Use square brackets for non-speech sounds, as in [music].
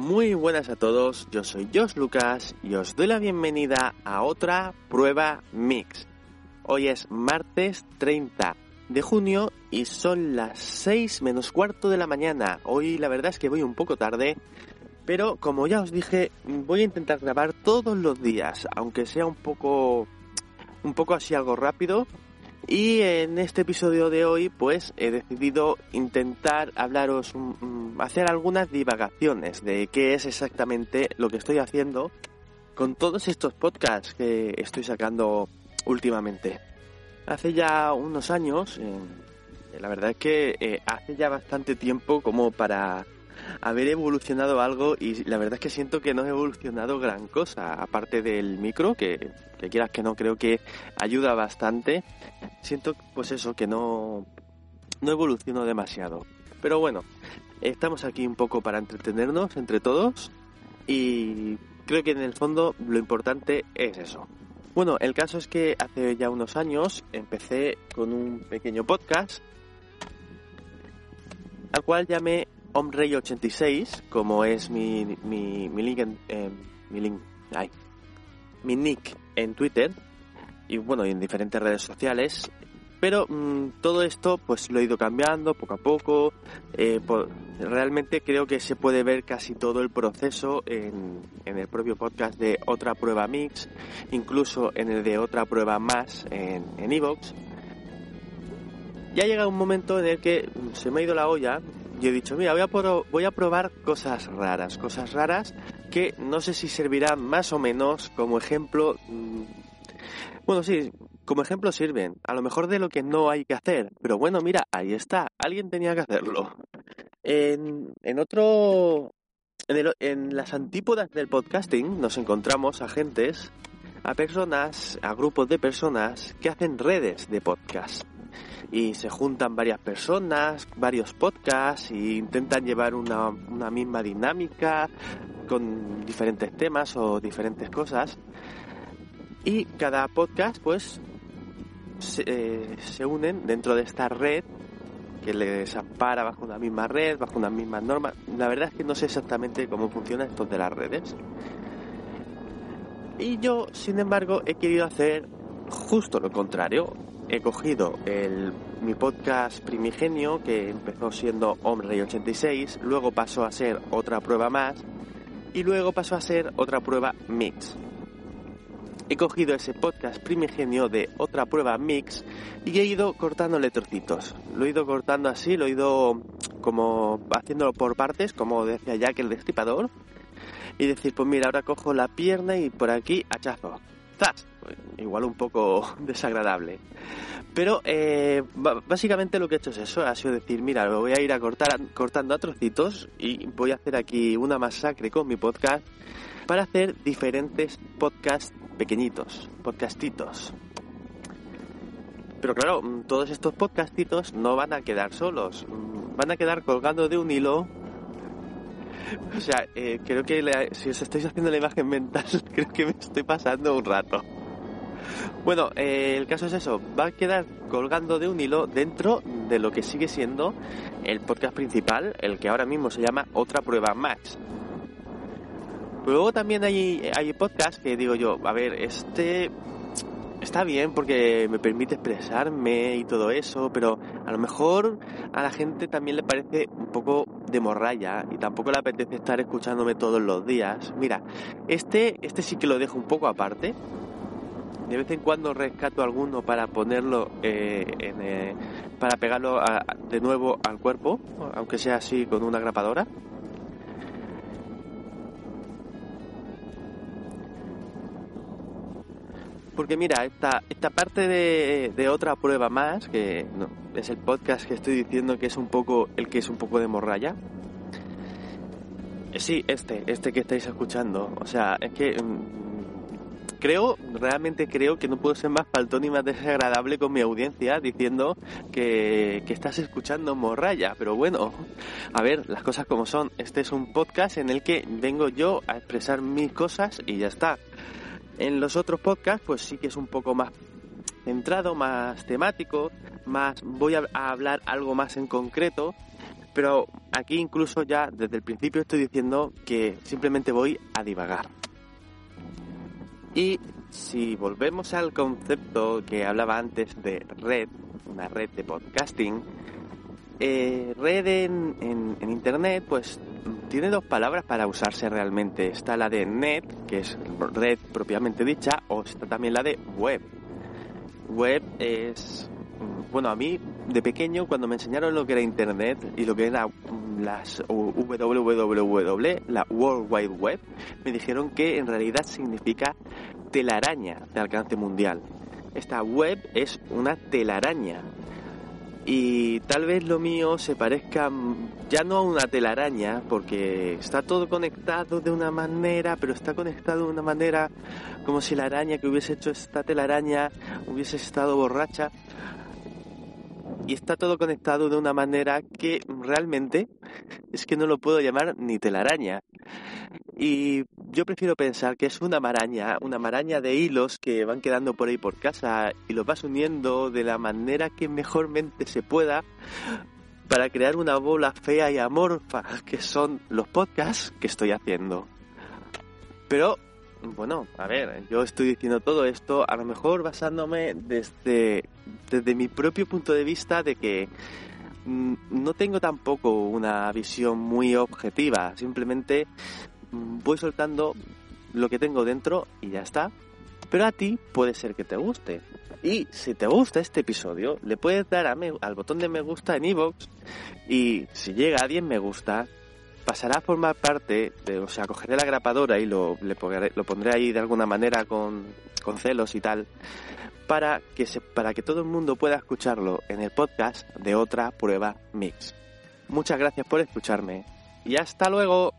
Muy buenas a todos, yo soy Josh Lucas y os doy la bienvenida a otra prueba mix. Hoy es martes 30 de junio y son las 6 menos cuarto de la mañana. Hoy la verdad es que voy un poco tarde, pero como ya os dije, voy a intentar grabar todos los días, aunque sea un poco un poco así algo rápido, y en este episodio de hoy, pues he decidido intentar hablaros, hacer algunas divagaciones de qué es exactamente lo que estoy haciendo con todos estos podcasts que estoy sacando últimamente. Hace ya unos años, la verdad es que eh, hace ya bastante tiempo como para haber evolucionado algo y la verdad es que siento que no he evolucionado gran cosa, aparte del micro, que, quieras que no, creo que ayuda bastante. Siento pues eso, que no, no evoluciono demasiado. Pero bueno, estamos aquí un poco para entretenernos entre todos y creo que en el fondo lo importante es eso. Bueno, el caso es que hace ya unos años empecé con un pequeño podcast al cual llamé Omrey86, como es mi, mi, mi link en, eh, mi link, ay, mi nick en Twitter y bueno, y en diferentes redes sociales. Pero mm, todo esto pues lo he ido cambiando poco a poco. Eh, realmente creo que se puede ver casi todo el proceso en, en el propio podcast de Otra Prueba Mix, incluso en el de Otra Prueba Más en Evox. ya llega un momento en el que se me ha ido la olla yo he dicho, mira, voy a, voy a probar cosas raras, cosas raras que no sé si servirán más o menos como ejemplo. Mm, bueno, sí, como ejemplo sirven, a lo mejor de lo que no hay que hacer, pero bueno, mira, ahí está, alguien tenía que hacerlo. En, en otro, en, en las antípodas del podcasting nos encontramos a gentes, a personas, a grupos de personas que hacen redes de podcast y se juntan varias personas, varios podcasts e intentan llevar una, misma dinámica con diferentes temas o diferentes cosas. Y cada podcast pues se, eh, unen dentro de esta red que les ampara bajo una misma red, bajo unas mismas normas. La verdad es que no sé exactamente cómo funciona esto de las redes. Y yo, sin embargo, he querido hacer justo lo contrario he cogido el, mi podcast primigenio, que empezó siendo Hombre 86, luego pasó a ser otra prueba más, y luego pasó a ser otra prueba mix. He cogido ese podcast primigenio de otra prueba mix y he ido cortándole trocitos. Lo he ido cortando así, lo he ido como haciéndolo por partes, como decía Jack el destripador. Y decir, pues mira, ahora cojo la pierna y por aquí hachazo. ¡Zas! Igual un poco [laughs] desagradable. Pero eh, básicamente lo que he hecho es eso, ha sido decir, mira, lo voy a ir a cortar, cortando a trocitos y voy a hacer aquí una masacre con mi podcast para hacer diferentes podcasts pequeñitos, podcastitos. Pero claro, mm, todos estos podcastitos no van a quedar solos, mm, van a quedar colgando de un hilo o sea, eh, creo que si os estáis haciendo la imagen mental, [laughs] creo que me estoy pasando un rato. Bueno, eh, el caso es eso, va a quedar colgando de un hilo dentro de lo que sigue siendo el podcast principal, el que ahora mismo se llama Otra Prueba Más. Luego también hay, hay podcasts que digo yo, a ver, este está bien porque me permite expresarme y todo eso, pero a lo mejor a la gente también le parece un poco de morralla y tampoco le apetece estar escuchándome todos los días. Mira, este, este sí que lo dejo un poco aparte, de vez en cuando rescato alguno para ponerlo eh, eh, para pegarlo de nuevo al cuerpo aunque sea así con una grapadora Porque mira, esta, esta parte de, otra prueba más, que es el podcast que estoy diciendo que es un poco el que es un poco de morralla. Eh, Sí, este, este que estáis escuchando. O sea, es que mm, creo, realmente creo que no puedo ser más faltón y más desagradable con mi audiencia diciendo que, estás escuchando morralla. Pero bueno, a ver, las cosas como son. Este es un podcast en el que vengo yo a expresar mis cosas y ya está. En los otros podcasts, pues sí que es un poco más centrado, más temático, más voy a hablar algo más en concreto, pero aquí incluso ya desde el principio estoy diciendo que simplemente voy a divagar. Y si volvemos al concepto que hablaba antes de red, una red de podcasting, eh, red en, en- en internet, pues tiene dos palabras para usarse realmente. Está la de net, que es red propiamente dicha, o está también la de web. Web es, mm, bueno, a mí de pequeño cuando me enseñaron lo que era internet y lo que era las www, la World Wide Web, me dijeron que en realidad significa telaraña de alcance mundial. Esta web es una telaraña y tal vez lo mío se parezca ya no a una telaraña porque está todo conectado de una manera, pero está conectado de una manera como si la araña que hubiese hecho esta telaraña hubiese estado borracha y está todo conectado de una manera que realmente es que no lo puedo llamar ni telaraña. Y yo prefiero pensar que es una maraña, una maraña de hilos que van quedando por ahí por casa y los vas uniendo de la manera que mejormente se pueda para crear una bola fea y amorfa que son los podcasts que estoy haciendo. Pero, bueno, a ver, yo estoy diciendo todo esto a lo mejor basándome desde, desde mi propio punto de vista de que no tengo tampoco una visión muy objetiva, simplemente mm, voy soltando lo que tengo dentro y ya está. Pero a ti puede ser que te guste. Y si te gusta este episodio, le puedes dar a me- al botón de me gusta en iVoox y si llega a 10 me gusta, pasará a formar parte, de, o sea, cogeré la grapadora y lo, le lo pondré ahí de alguna manera con, con celos y tal, para que, se, para que todo el mundo pueda escucharlo en el podcast de otra prueba mix. Muchas gracias por escucharme y hasta luego.